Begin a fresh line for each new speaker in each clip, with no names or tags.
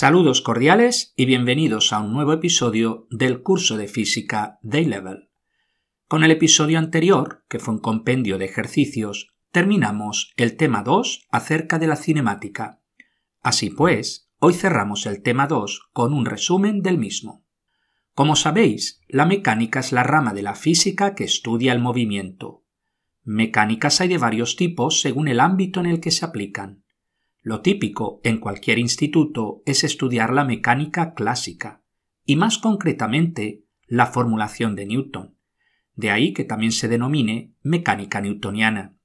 Saludos cordiales y bienvenidos a un nuevo episodio del curso de física Day Level. Con el episodio anterior, que fue un compendio de ejercicios, terminamos el tema 2 acerca de la cinemática. Así pues, hoy cerramos el tema 2 con un resumen del mismo. Como sabéis, la mecánica es la rama de la física que estudia el movimiento. Mecánicas hay de varios tipos según el ámbito en el que se aplican. Lo típico en cualquier instituto es estudiar la mecánica clásica, y más concretamente la formulación de Newton. De ahí que también se denomine mecánica newtoniana.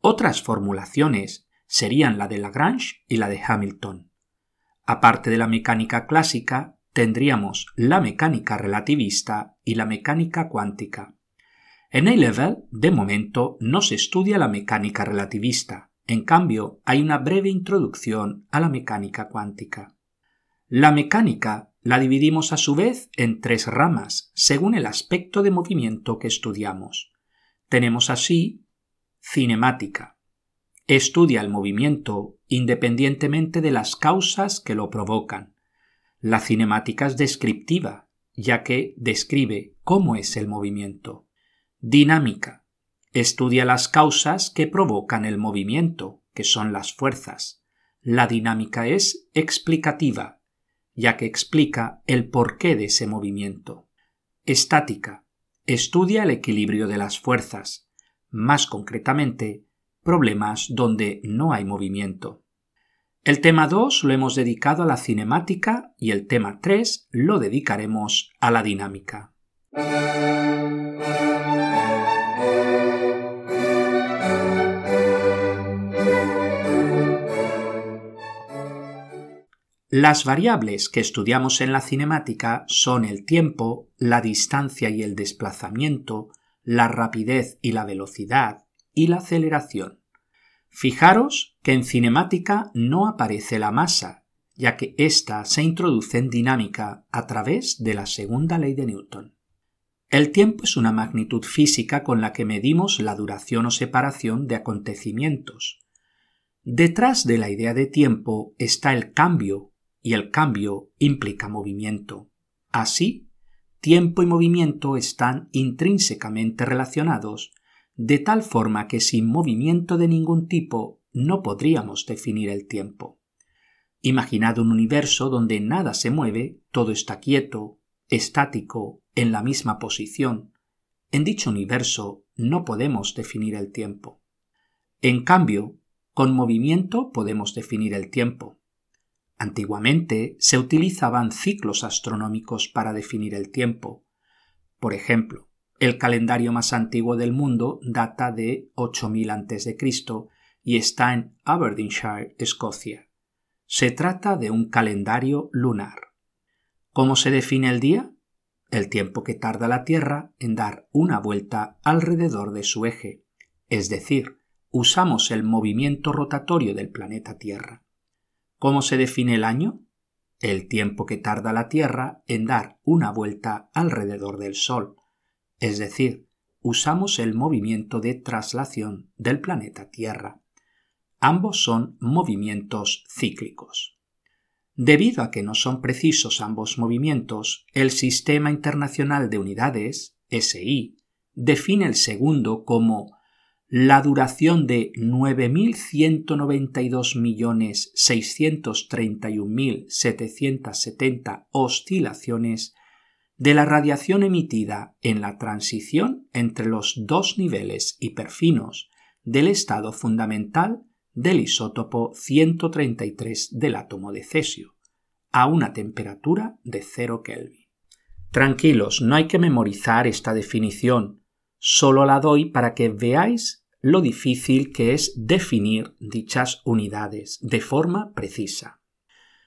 Otras formulaciones serían la de Lagrange y la de Hamilton. Aparte de la mecánica clásica, tendríamos la mecánica relativista y la mecánica cuántica. En A-Level, de momento, no se estudia la mecánica relativista, en cambio, hay una breve introducción a la mecánica cuántica. La mecánica la dividimos a su vez en tres ramas, según el aspecto de movimiento que estudiamos. Tenemos así cinemática. Estudia el movimiento independientemente de las causas que lo provocan. La cinemática es descriptiva, ya que describe cómo es el movimiento. Dinámica Estudia las causas que provocan el movimiento, que son las fuerzas. La dinámica es explicativa, ya que explica el porqué de ese movimiento. Estática. Estudia el equilibrio de las fuerzas, más concretamente, problemas donde no hay movimiento. El tema 2 lo hemos dedicado a la cinemática y el tema 3 lo dedicaremos a la dinámica. Las variables que estudiamos en la cinemática son el tiempo, la distancia y el desplazamiento, la rapidez y la velocidad, y la aceleración. Fijaros que en cinemática no aparece la masa, ya que ésta se introduce en dinámica a través de la segunda ley de Newton. El tiempo es una magnitud física con la que medimos la duración o separación de acontecimientos. Detrás de la idea de tiempo está el cambio y el cambio implica movimiento. Así, tiempo y movimiento están intrínsecamente relacionados, de tal forma que sin movimiento de ningún tipo no podríamos definir el tiempo. Imaginad un universo donde nada se mueve, todo está quieto, estático, en la misma posición. En dicho universo no podemos definir el tiempo. En cambio, con movimiento podemos definir el tiempo. Antiguamente se utilizaban ciclos astronómicos para definir el tiempo. Por ejemplo, el calendario más antiguo del mundo data de 8000 a.C. y está en Aberdeenshire, Escocia. Se trata de un calendario lunar. ¿Cómo se define el día? El tiempo que tarda la Tierra en dar una vuelta alrededor de su eje, es decir, usamos el movimiento rotatorio del planeta Tierra. ¿Cómo se define el año? El tiempo que tarda la Tierra en dar una vuelta alrededor del Sol, es decir, usamos el movimiento de traslación del planeta Tierra. Ambos son movimientos cíclicos. Debido a que no son precisos ambos movimientos, el Sistema Internacional de Unidades, SI, define el segundo como la duración de 9.192.631.770 oscilaciones de la radiación emitida en la transición entre los dos niveles hiperfinos del estado fundamental del isótopo 133 del átomo de cesio, a una temperatura de 0 Kelvin. Tranquilos, no hay que memorizar esta definición, Solo la doy para que veáis lo difícil que es definir dichas unidades de forma precisa.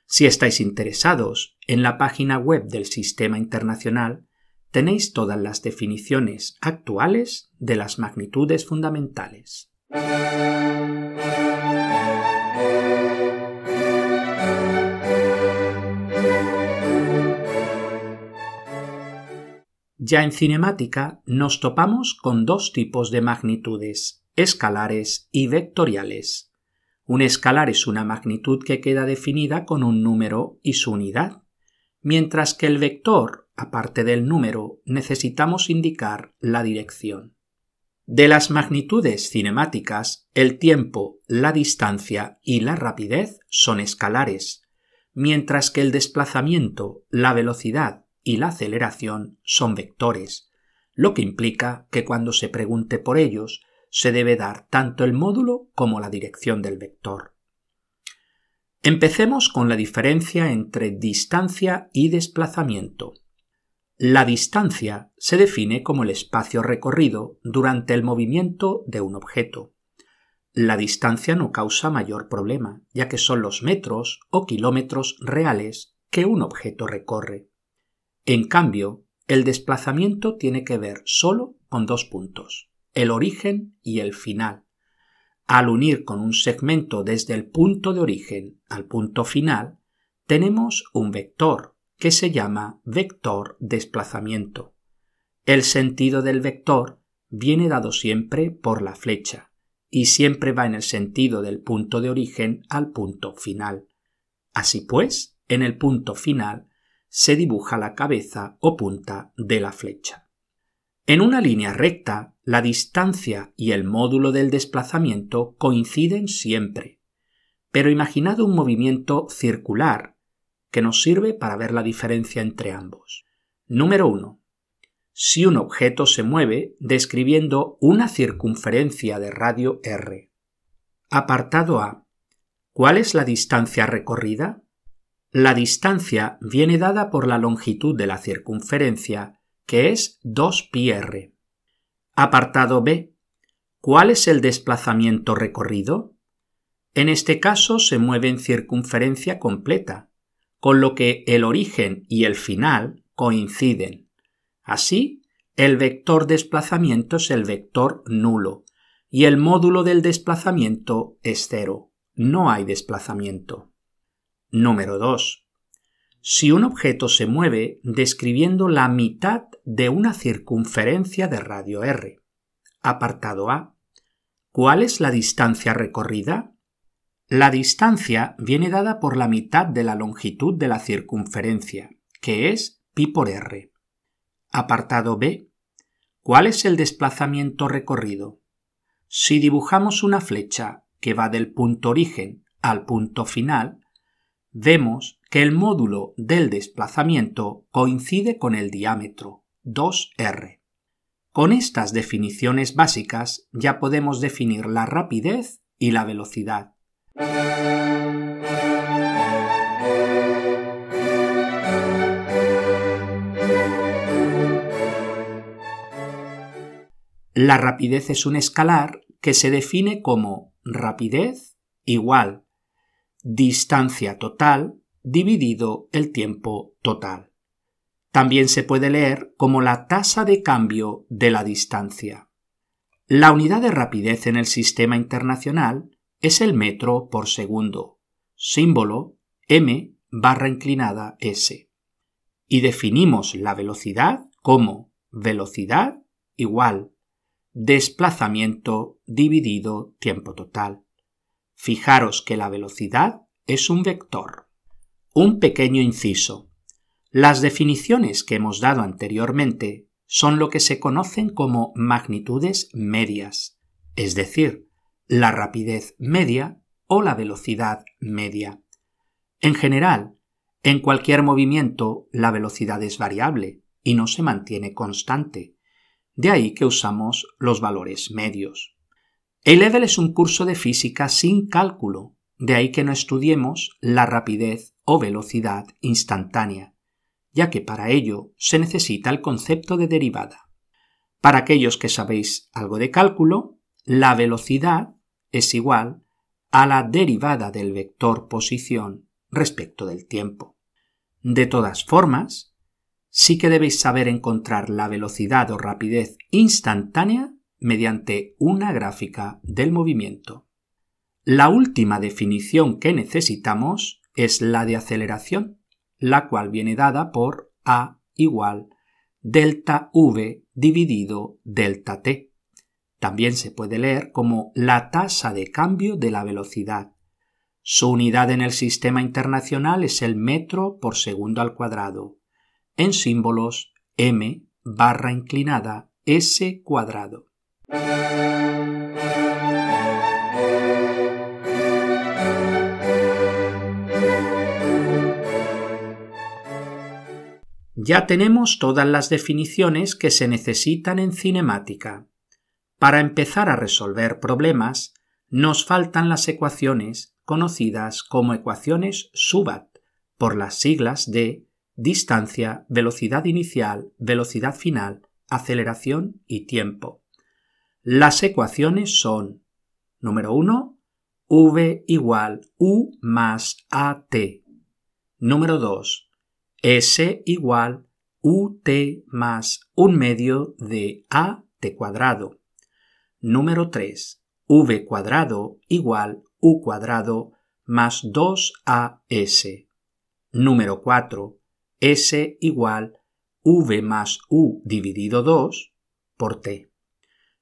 Si estáis interesados, en la página web del Sistema Internacional tenéis todas las definiciones actuales de las magnitudes fundamentales. Ya en cinemática nos topamos con dos tipos de magnitudes, escalares y vectoriales. Un escalar es una magnitud que queda definida con un número y su unidad, mientras que el vector, aparte del número, necesitamos indicar la dirección. De las magnitudes cinemáticas, el tiempo, la distancia y la rapidez son escalares, mientras que el desplazamiento, la velocidad y la aceleración son vectores, lo que implica que cuando se pregunte por ellos se debe dar tanto el módulo como la dirección del vector. Empecemos con la diferencia entre distancia y desplazamiento. La distancia se define como el espacio recorrido durante el movimiento de un objeto. La distancia no causa mayor problema, ya que son los metros o kilómetros reales que un objeto recorre. En cambio, el desplazamiento tiene que ver solo con dos puntos, el origen y el final. Al unir con un segmento desde el punto de origen al punto final, tenemos un vector que se llama vector desplazamiento. El sentido del vector viene dado siempre por la flecha y siempre va en el sentido del punto de origen al punto final. Así pues, en el punto final se dibuja la cabeza o punta de la flecha. En una línea recta, la distancia y el módulo del desplazamiento coinciden siempre. Pero imaginad un movimiento circular que nos sirve para ver la diferencia entre ambos. Número 1. Si un objeto se mueve describiendo una circunferencia de radio r. Apartado A. ¿Cuál es la distancia recorrida? La distancia viene dada por la longitud de la circunferencia, que es 2πr. Apartado B. ¿Cuál es el desplazamiento recorrido? En este caso se mueve en circunferencia completa, con lo que el origen y el final coinciden. Así, el vector desplazamiento es el vector nulo y el módulo del desplazamiento es cero. No hay desplazamiento. Número 2. Si un objeto se mueve describiendo la mitad de una circunferencia de radio r. Apartado A. ¿Cuál es la distancia recorrida? La distancia viene dada por la mitad de la longitud de la circunferencia, que es pi por r. Apartado B. ¿Cuál es el desplazamiento recorrido? Si dibujamos una flecha que va del punto origen al punto final, vemos que el módulo del desplazamiento coincide con el diámetro, 2r. Con estas definiciones básicas ya podemos definir la rapidez y la velocidad. La rapidez es un escalar que se define como rapidez igual distancia total dividido el tiempo total. También se puede leer como la tasa de cambio de la distancia. La unidad de rapidez en el sistema internacional es el metro por segundo, símbolo m barra inclinada s. Y definimos la velocidad como velocidad igual desplazamiento dividido tiempo total. Fijaros que la velocidad es un vector. Un pequeño inciso. Las definiciones que hemos dado anteriormente son lo que se conocen como magnitudes medias, es decir, la rapidez media o la velocidad media. En general, en cualquier movimiento la velocidad es variable y no se mantiene constante. De ahí que usamos los valores medios. A-Level es un curso de física sin cálculo, de ahí que no estudiemos la rapidez o velocidad instantánea, ya que para ello se necesita el concepto de derivada. Para aquellos que sabéis algo de cálculo, la velocidad es igual a la derivada del vector posición respecto del tiempo. De todas formas, sí que debéis saber encontrar la velocidad o rapidez instantánea mediante una gráfica del movimiento. La última definición que necesitamos es la de aceleración, la cual viene dada por a igual delta v dividido delta t. También se puede leer como la tasa de cambio de la velocidad, Su unidad en el sistema internacional es el metro por segundo al cuadrado. En símbolos, m barra inclinada s cuadrado. Ya tenemos todas las definiciones que se necesitan en cinemática. Para empezar a resolver problemas, nos faltan las ecuaciones conocidas como ecuaciones SUBAT, por las siglas de distancia, velocidad inicial, velocidad final, aceleración y tiempo. Las ecuaciones son, número 1, v igual u más at. Número 2, s igual ut más un medio de a t cuadrado. Número 3, v cuadrado igual u cuadrado más 2as. Número 4. s igual v más u dividido 2 por t.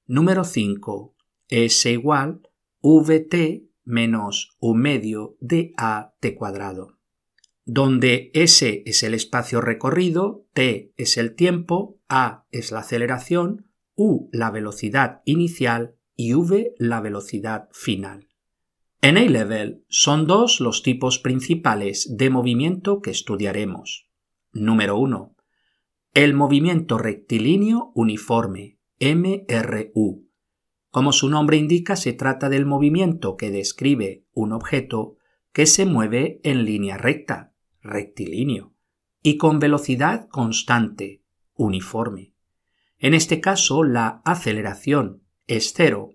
Número 5. s igual vt menos u medio de a t cuadrado. Donde s es el espacio recorrido, t es el tiempo, a es la aceleración, u la velocidad inicial y v la velocidad final. En A-Level son dos los tipos principales de movimiento que estudiaremos. Número 1. El movimiento rectilíneo uniforme, MRU. Como su nombre indica, se trata del movimiento que describe un objeto que se mueve en línea recta, rectilíneo, y con velocidad constante, uniforme. En este caso, la aceleración es cero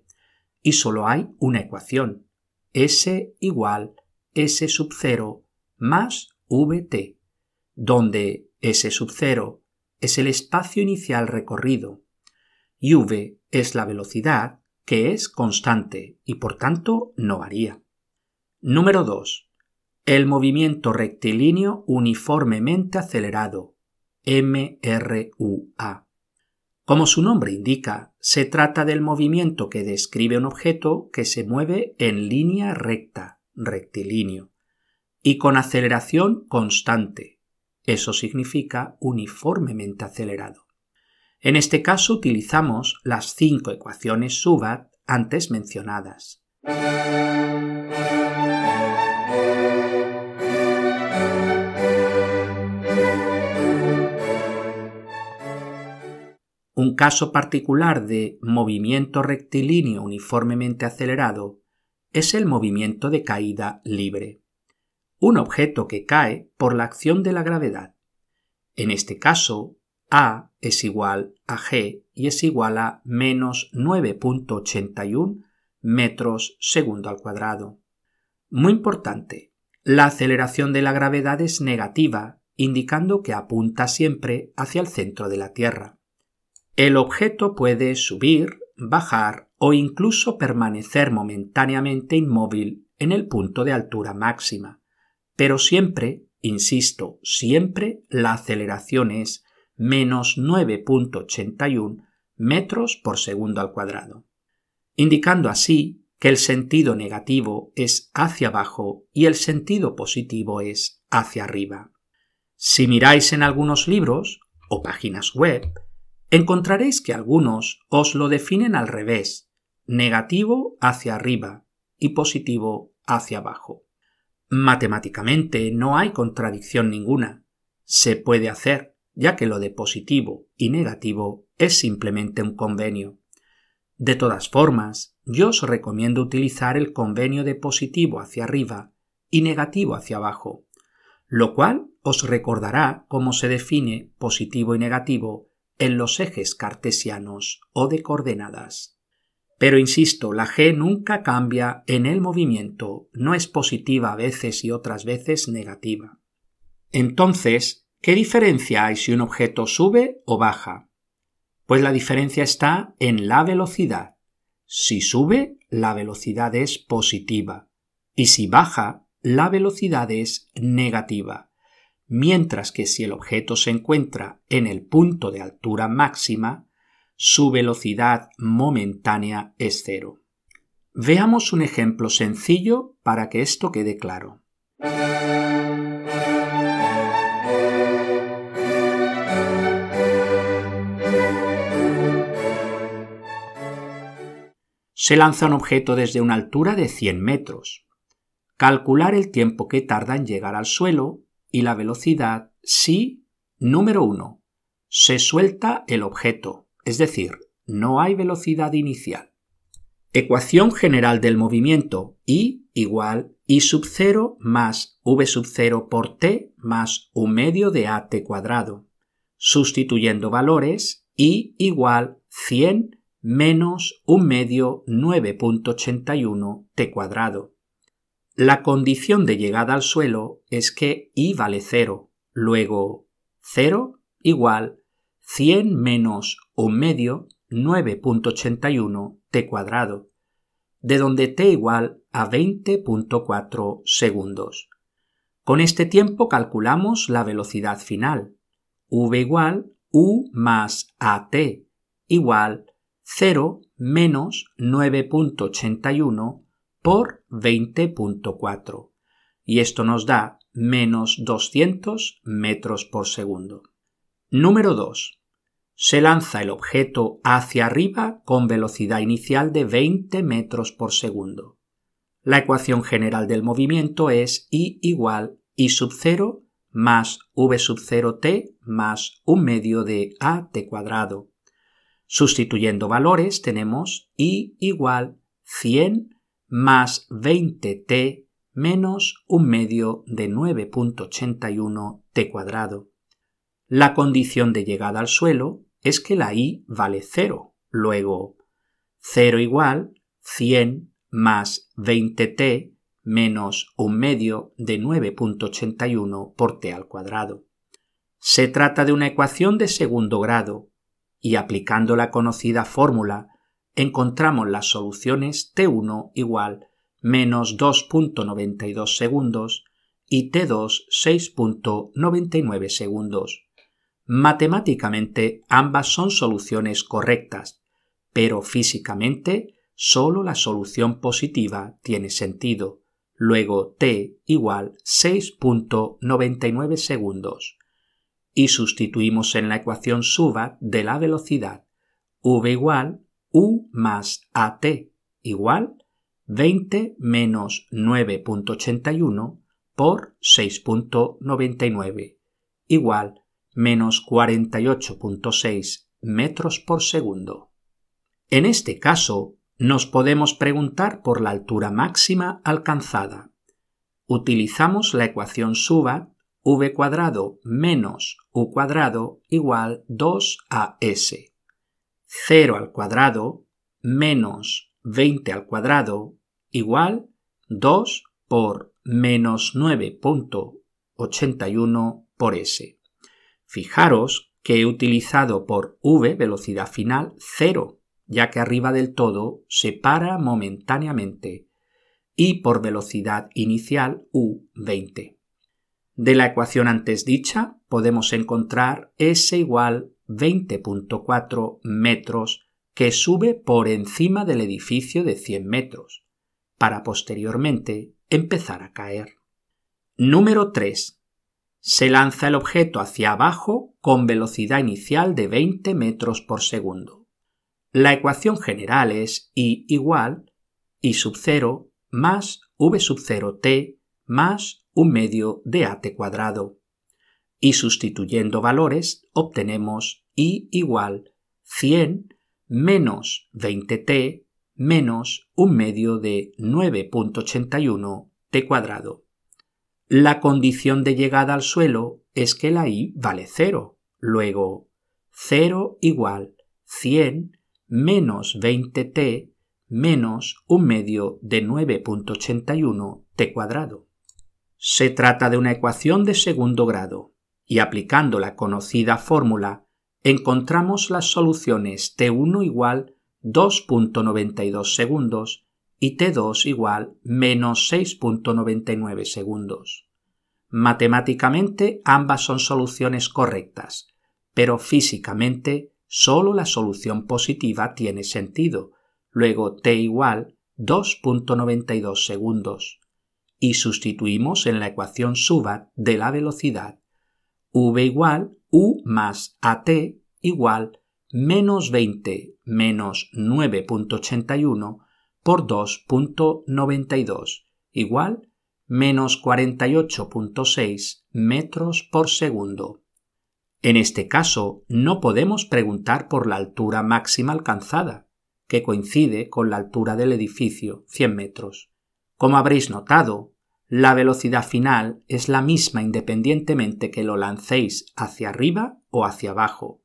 y solo hay una ecuación, S igual S sub 0 más VT, donde S sub 0 es el espacio inicial recorrido y V es la velocidad que es constante y por tanto no varía. Número 2. El movimiento rectilíneo uniformemente acelerado, MRUA. Como su nombre indica, se trata del movimiento que describe un objeto que se mueve en línea recta, rectilíneo, y con aceleración constante. Eso significa uniformemente acelerado. En este caso utilizamos las cinco ecuaciones SUBAT antes mencionadas. Un caso particular de movimiento rectilíneo uniformemente acelerado es el movimiento de caída libre. Un objeto que cae por la acción de la gravedad. En este caso, A es igual a G y es igual a menos 9.81 metros segundo al cuadrado. Muy importante, la aceleración de la gravedad es negativa, indicando que apunta siempre hacia el centro de la Tierra. El objeto puede subir, bajar o incluso permanecer momentáneamente inmóvil en el punto de altura máxima, pero siempre, insisto, siempre la aceleración es menos 9.81 metros por segundo al cuadrado, indicando así que el sentido negativo es hacia abajo y el sentido positivo es hacia arriba. Si miráis en algunos libros o páginas web, encontraréis que algunos os lo definen al revés, negativo hacia arriba y positivo hacia abajo. Matemáticamente no hay contradicción ninguna. Se puede hacer, ya que lo de positivo y negativo es simplemente un convenio. De todas formas, yo os recomiendo utilizar el convenio de positivo hacia arriba y negativo hacia abajo, lo cual os recordará cómo se define positivo y negativo en los ejes cartesianos o de coordenadas. Pero insisto, la G nunca cambia en el movimiento, no es positiva a veces y otras veces negativa. Entonces, ¿qué diferencia hay si un objeto sube o baja? Pues la diferencia está en la velocidad. Si sube, la velocidad es positiva, y si baja, la velocidad es negativa mientras que si el objeto se encuentra en el punto de altura máxima, su velocidad momentánea es cero. Veamos un ejemplo sencillo para que esto quede claro. Se lanza un objeto desde una altura de 100 metros. Calcular el tiempo que tarda en llegar al suelo y la velocidad si, número 1, se suelta el objeto, es decir, no hay velocidad inicial. Ecuación general del movimiento I igual I sub 0 más V sub 0 por T más un medio de AT cuadrado. Sustituyendo valores, I igual 100 menos un medio 9.81 t cuadrado. La condición de llegada al suelo es que i vale 0, luego 0 igual 100 menos un medio 9.81 t cuadrado, de donde t igual a 20.4 segundos. Con este tiempo calculamos la velocidad final, v igual u más at igual 0 menos 9.81 por 20.4 y esto nos da menos 200 metros por segundo. Número 2. Se lanza el objeto hacia arriba con velocidad inicial de 20 metros por segundo. La ecuación general del movimiento es I igual I sub 0 más V sub 0 t más un medio de AT cuadrado Sustituyendo valores tenemos i igual 100 más 20t menos un medio de 9.81 t cuadrado. La condición de llegada al suelo es que la i vale 0. Luego, 0 igual 100 más 20t menos un medio de 9.81 por t al cuadrado. Se trata de una ecuación de segundo grado y aplicando la conocida fórmula encontramos las soluciones T1 igual menos 2.92 segundos y T2 6.99 segundos. Matemáticamente ambas son soluciones correctas, pero físicamente solo la solución positiva tiene sentido. Luego T igual 6.99 segundos y sustituimos en la ecuación suba de la velocidad v igual u más at igual 20 menos 9.81 por 6.99 igual menos 48.6 metros por segundo. En este caso, nos podemos preguntar por la altura máxima alcanzada. Utilizamos la ecuación suba v cuadrado menos u cuadrado igual 2as. 0 al cuadrado menos 20 al cuadrado igual 2 por menos 9.81 por s. Fijaros que he utilizado por v velocidad final 0, ya que arriba del todo se para momentáneamente, y por velocidad inicial u 20. De la ecuación antes dicha podemos encontrar S igual 20.4 metros que sube por encima del edificio de 100 metros, para posteriormente empezar a caer. Número 3. Se lanza el objeto hacia abajo con velocidad inicial de 20 metros por segundo. La ecuación general es I igual I sub 0 más V sub 0 t más un medio de at cuadrado. Y sustituyendo valores obtenemos i igual 100 menos 20t menos un medio de 9.81 t cuadrado. La condición de llegada al suelo es que la i vale 0. Luego, 0 igual 100 menos 20t menos un medio de 9.81 t cuadrado. Se trata de una ecuación de segundo grado, y aplicando la conocida fórmula, encontramos las soluciones T1 igual 2.92 segundos y T2 igual menos 6.99 segundos. Matemáticamente ambas son soluciones correctas, pero físicamente solo la solución positiva tiene sentido. Luego T igual 2.92 segundos y sustituimos en la ecuación SUBAT de la velocidad v igual u más at igual menos 20 menos 9.81 por 2.92 igual menos 48.6 metros por segundo. En este caso, no podemos preguntar por la altura máxima alcanzada, que coincide con la altura del edificio, 100 metros. Como habréis notado, la velocidad final es la misma independientemente que lo lancéis hacia arriba o hacia abajo,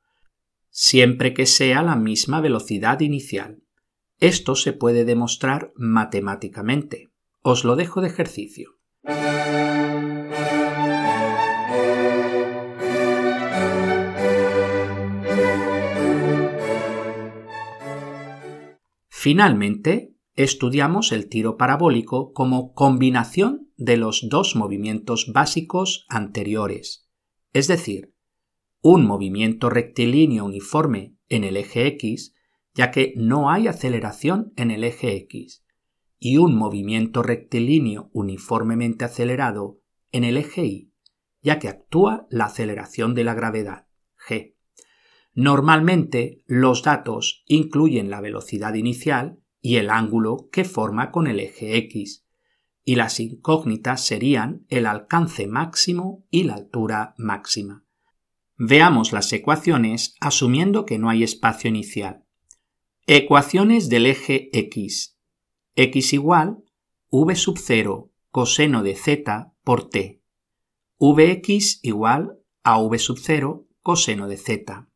siempre que sea la misma velocidad inicial. Esto se puede demostrar matemáticamente. Os lo dejo de ejercicio. Finalmente, estudiamos el tiro parabólico como combinación de los dos movimientos básicos anteriores, es decir, un movimiento rectilíneo uniforme en el eje X, ya que no hay aceleración en el eje X, y un movimiento rectilíneo uniformemente acelerado en el eje Y, ya que actúa la aceleración de la gravedad, g. Normalmente los datos incluyen la velocidad inicial y el ángulo que forma con el eje X, y las incógnitas serían el alcance máximo y la altura máxima. Veamos las ecuaciones asumiendo que no hay espacio inicial. Ecuaciones del eje X. X igual v sub 0 coseno de z por t. Vx igual a v sub 0 coseno de z.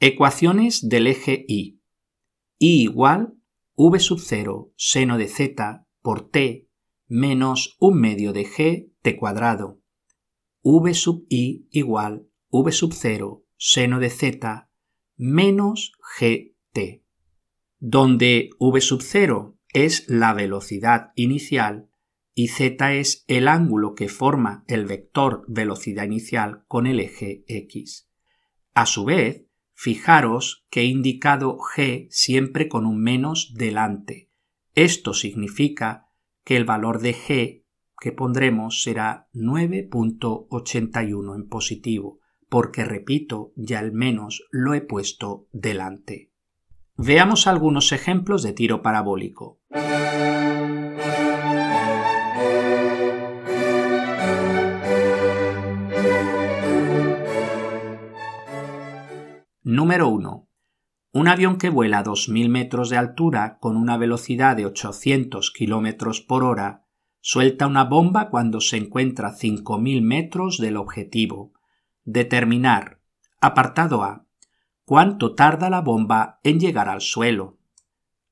Ecuaciones del eje Y. Y igual v sub 0 seno de z por t menos un medio de g t cuadrado. v sub i igual v sub 0 seno de z menos gt, donde v sub 0 es la velocidad inicial y z es el ángulo que forma el vector velocidad inicial con el eje x. A su vez, Fijaros que he indicado G siempre con un menos delante. Esto significa que el valor de G que pondremos será 9.81 en positivo, porque repito, ya el menos lo he puesto delante. Veamos algunos ejemplos de tiro parabólico. Número 1. Un avión que vuela a 2.000 metros de altura con una velocidad de 800 km por hora suelta una bomba cuando se encuentra a 5.000 metros del objetivo. Determinar. Apartado A. ¿Cuánto tarda la bomba en llegar al suelo?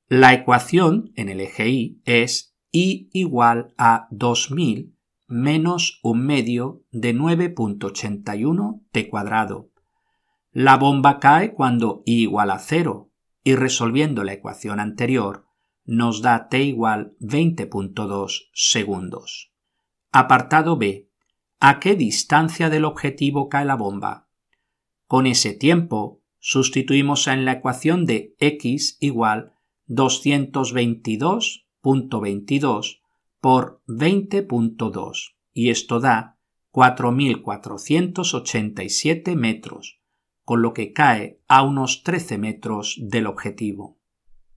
La ecuación en el eje Y es I igual a 2000 menos un medio de 9.81 t cuadrado la bomba cae cuando i igual a 0 y resolviendo la ecuación anterior nos da t igual 20.2 segundos. Apartado B. ¿A qué distancia del objetivo cae la bomba? Con ese tiempo sustituimos en la ecuación de x igual 222.22 por 20.2 y esto da 4.487 metros con lo que cae a unos 13 metros del objetivo.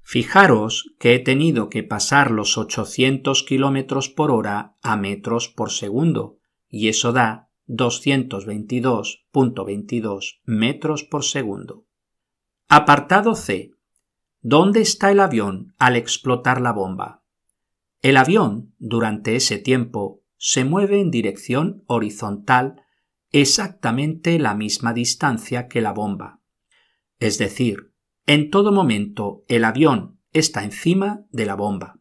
Fijaros que he tenido que pasar los 800 kilómetros por hora a metros por segundo, y eso da 222.22 metros por segundo. Apartado C. ¿Dónde está el avión al explotar la bomba? El avión, durante ese tiempo, se mueve en dirección horizontal exactamente la misma distancia que la bomba. Es decir, en todo momento el avión está encima de la bomba.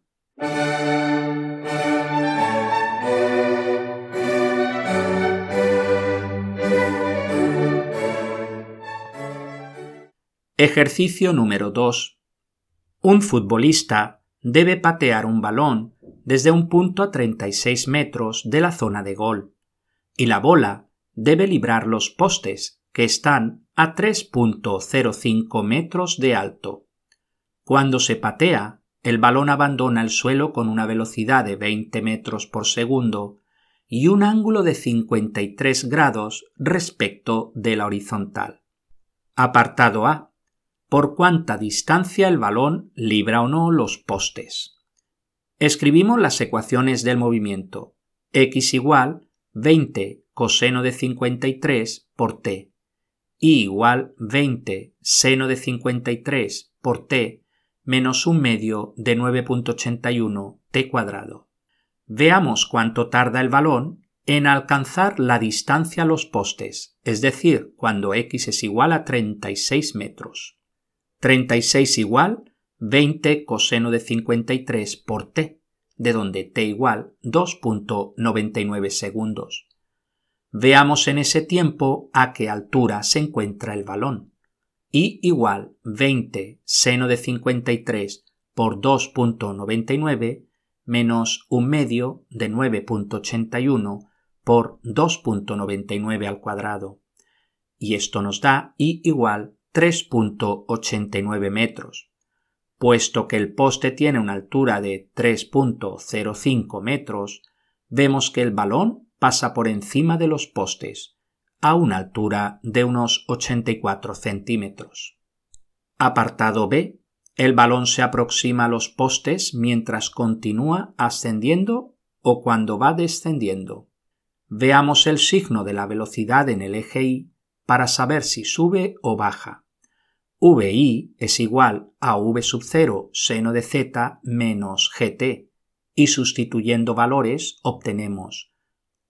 Ejercicio número 2. Un futbolista debe patear un balón desde un punto a 36 metros de la zona de gol, y la bola debe librar los postes, que están a 3.05 metros de alto. Cuando se patea, el balón abandona el suelo con una velocidad de 20 metros por segundo y un ángulo de 53 grados respecto de la horizontal. Apartado A. Por cuánta distancia el balón libra o no los postes. Escribimos las ecuaciones del movimiento. x igual 20 coseno de 53 por t. y igual 20 seno de 53 por t menos un medio de 9.81 t cuadrado. Veamos cuánto tarda el balón en alcanzar la distancia a los postes, es decir, cuando x es igual a 36 metros. 36 igual 20 coseno de 53 por t, de donde t igual 2.99 segundos. Veamos en ese tiempo a qué altura se encuentra el balón y igual 20 seno de 53 por 2.99 menos un medio de 9.81 por 2.99 al cuadrado. Y esto nos da I igual 3.89 metros. Puesto que el poste tiene una altura de 3.05 metros, vemos que el balón pasa por encima de los postes, a una altura de unos 84 centímetros. Apartado B. El balón se aproxima a los postes mientras continúa ascendiendo o cuando va descendiendo. Veamos el signo de la velocidad en el eje Y para saber si sube o baja. VI es igual a V sub 0 seno de z menos gt y sustituyendo valores obtenemos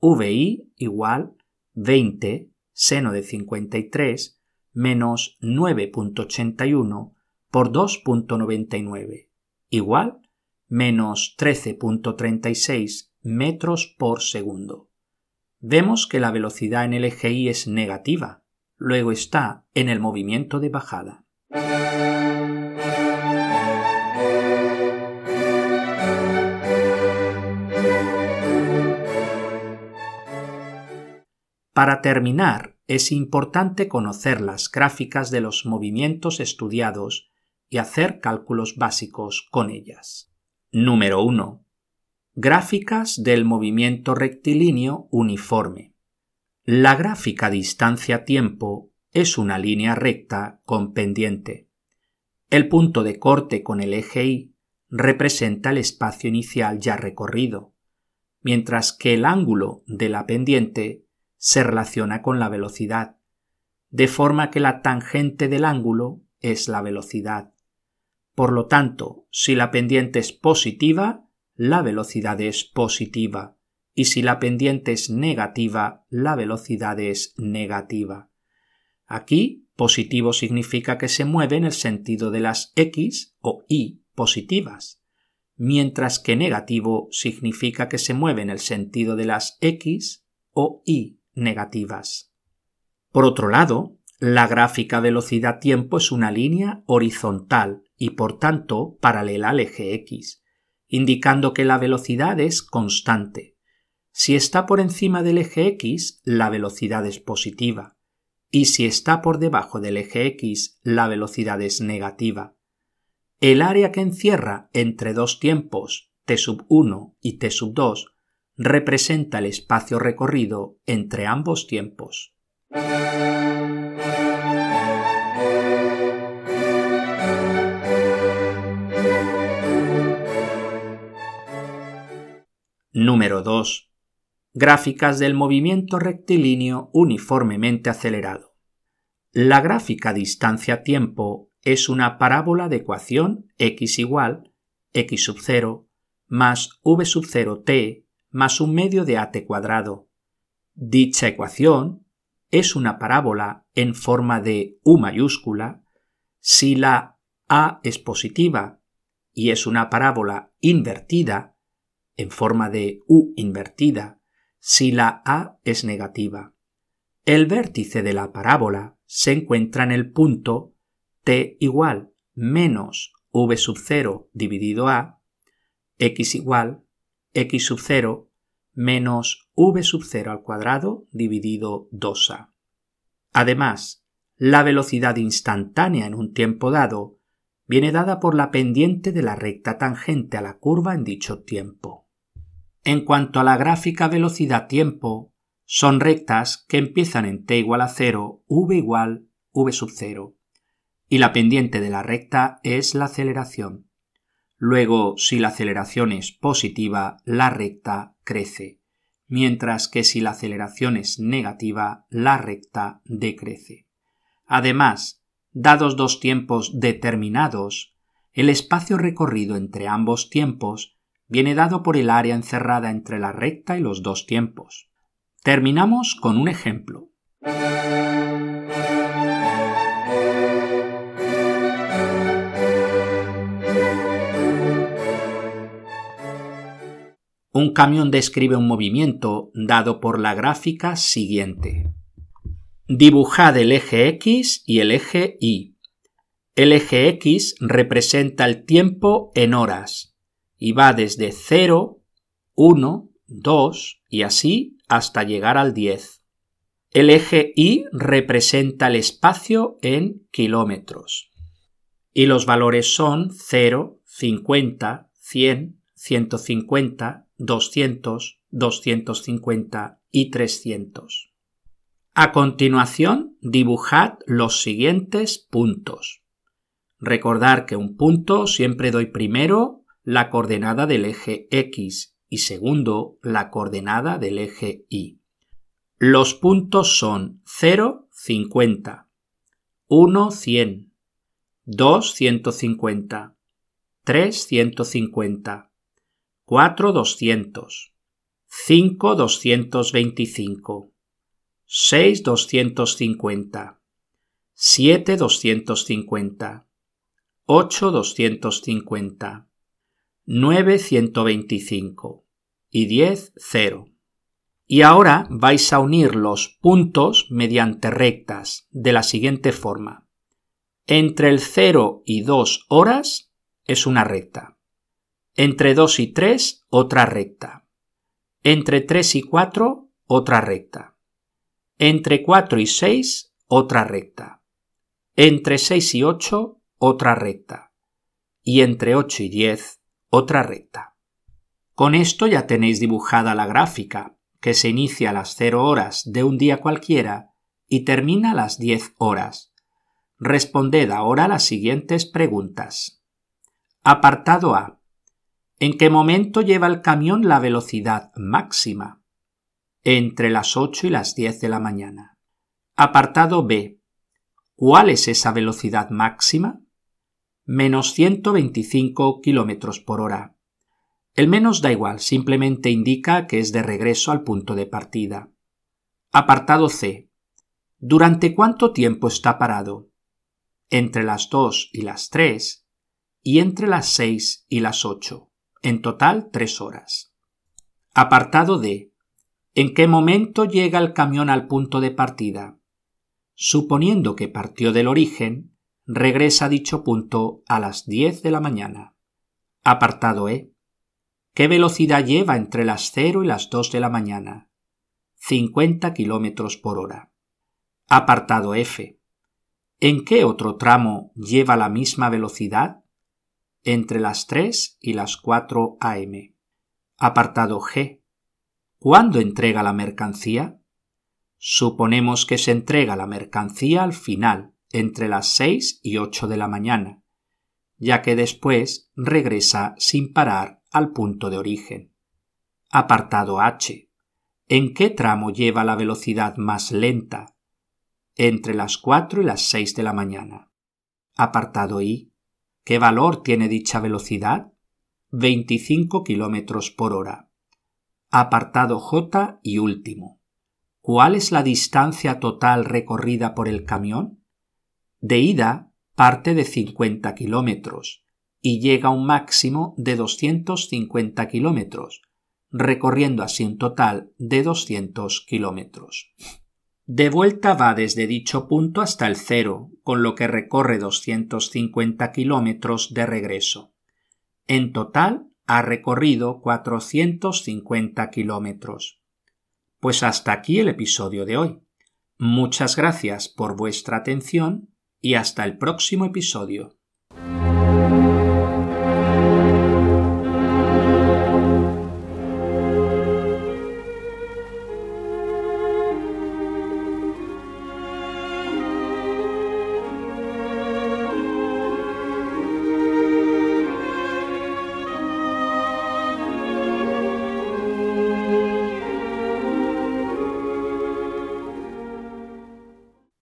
VI igual 20 seno de 53 menos 9.81 por 2.99 igual menos 13.36 metros por segundo. Vemos que la velocidad en el eje Y es negativa, luego está en el movimiento de bajada. Para terminar, es importante conocer las gráficas de los movimientos estudiados y hacer cálculos básicos con ellas. Número 1. Gráficas del movimiento rectilíneo uniforme. La gráfica distancia-tiempo es una línea recta con pendiente. El punto de corte con el eje Y representa el espacio inicial ya recorrido, mientras que el ángulo de la pendiente se relaciona con la velocidad, de forma que la tangente del ángulo es la velocidad. Por lo tanto, si la pendiente es positiva, la velocidad es positiva, y si la pendiente es negativa, la velocidad es negativa. Aquí, positivo significa que se mueve en el sentido de las x o y positivas, mientras que negativo significa que se mueve en el sentido de las x o y negativas. Por otro lado, la gráfica velocidad-tiempo es una línea horizontal y por tanto paralela al eje x, indicando que la velocidad es constante. Si está por encima del eje x, la velocidad es positiva, y si está por debajo del eje x, la velocidad es negativa. El área que encierra entre dos tiempos, t sub 1 y t sub 2, representa el espacio recorrido entre ambos tiempos. Número 2. Gráficas del movimiento rectilíneo uniformemente acelerado. La gráfica distancia-tiempo es una parábola de ecuación x igual x sub 0 más v sub 0 t más un medio de at cuadrado. Dicha ecuación es una parábola en forma de U mayúscula si la A es positiva y es una parábola invertida en forma de U invertida si la A es negativa. El vértice de la parábola se encuentra en el punto t igual menos v sub 0 dividido a, x igual x sub 0 menos v sub 0 al cuadrado dividido 2a. Además, la velocidad instantánea en un tiempo dado viene dada por la pendiente de la recta tangente a la curva en dicho tiempo. En cuanto a la gráfica velocidad-tiempo, son rectas que empiezan en t igual a 0, v igual v sub 0, y la pendiente de la recta es la aceleración. Luego, si la aceleración es positiva, la recta crece, mientras que si la aceleración es negativa, la recta decrece. Además, dados dos tiempos determinados, el espacio recorrido entre ambos tiempos viene dado por el área encerrada entre la recta y los dos tiempos. Terminamos con un ejemplo. Un camión describe un movimiento dado por la gráfica siguiente. Dibujad el eje X y el eje Y. El eje X representa el tiempo en horas y va desde 0, 1, 2 y así hasta llegar al 10. El eje Y representa el espacio en kilómetros. Y los valores son 0, 50, 100, 150, 200, 250 y 300. A continuación, dibujad los siguientes puntos. Recordar que un punto siempre doy primero la coordenada del eje X y segundo la coordenada del eje Y. Los puntos son 0, 50, 1, 100, 2, 150, 3, 150, 4, 200, 5, 225, 6, 250, 7, 250, 8, 250, 9, 125 y 10, 0. Y ahora vais a unir los puntos mediante rectas de la siguiente forma. Entre el 0 y 2 horas es una recta. Entre 2 y 3 otra recta. Entre 3 y 4 otra recta. Entre 4 y 6 otra recta. Entre 6 y 8 otra recta. Y entre 8 y 10 otra recta. Con esto ya tenéis dibujada la gráfica, que se inicia a las 0 horas de un día cualquiera y termina a las 10 horas. Responded ahora las siguientes preguntas. Apartado A. ¿En qué momento lleva el camión la velocidad máxima? Entre las 8 y las 10 de la mañana. Apartado B. ¿Cuál es esa velocidad máxima? menos 125 km por hora. El menos da igual, simplemente indica que es de regreso al punto de partida. Apartado C. ¿Durante cuánto tiempo está parado? Entre las 2 y las 3 y entre las 6 y las 8. En total 3 horas. Apartado D. ¿En qué momento llega el camión al punto de partida? Suponiendo que partió del origen, regresa a dicho punto a las 10 de la mañana. Apartado E. ¿Qué velocidad lleva entre las 0 y las 2 de la mañana? 50 kilómetros por hora. Apartado F. ¿En qué otro tramo lleva la misma velocidad? Entre las 3 y las 4 am. Apartado G. ¿Cuándo entrega la mercancía? Suponemos que se entrega la mercancía al final, entre las 6 y 8 de la mañana, ya que después regresa sin parar al punto de origen. Apartado H. ¿En qué tramo lleva la velocidad más lenta? Entre las 4 y las 6 de la mañana. Apartado I. ¿Qué valor tiene dicha velocidad? 25 kilómetros por hora. Apartado J y último. ¿Cuál es la distancia total recorrida por el camión? De ida parte de 50 kilómetros y llega a un máximo de 250 kilómetros, recorriendo así un total de 200 kilómetros. De vuelta va desde dicho punto hasta el cero, con lo que recorre 250 kilómetros de regreso. En total ha recorrido 450 kilómetros. Pues hasta aquí el episodio de hoy. Muchas gracias por vuestra atención y hasta el próximo episodio.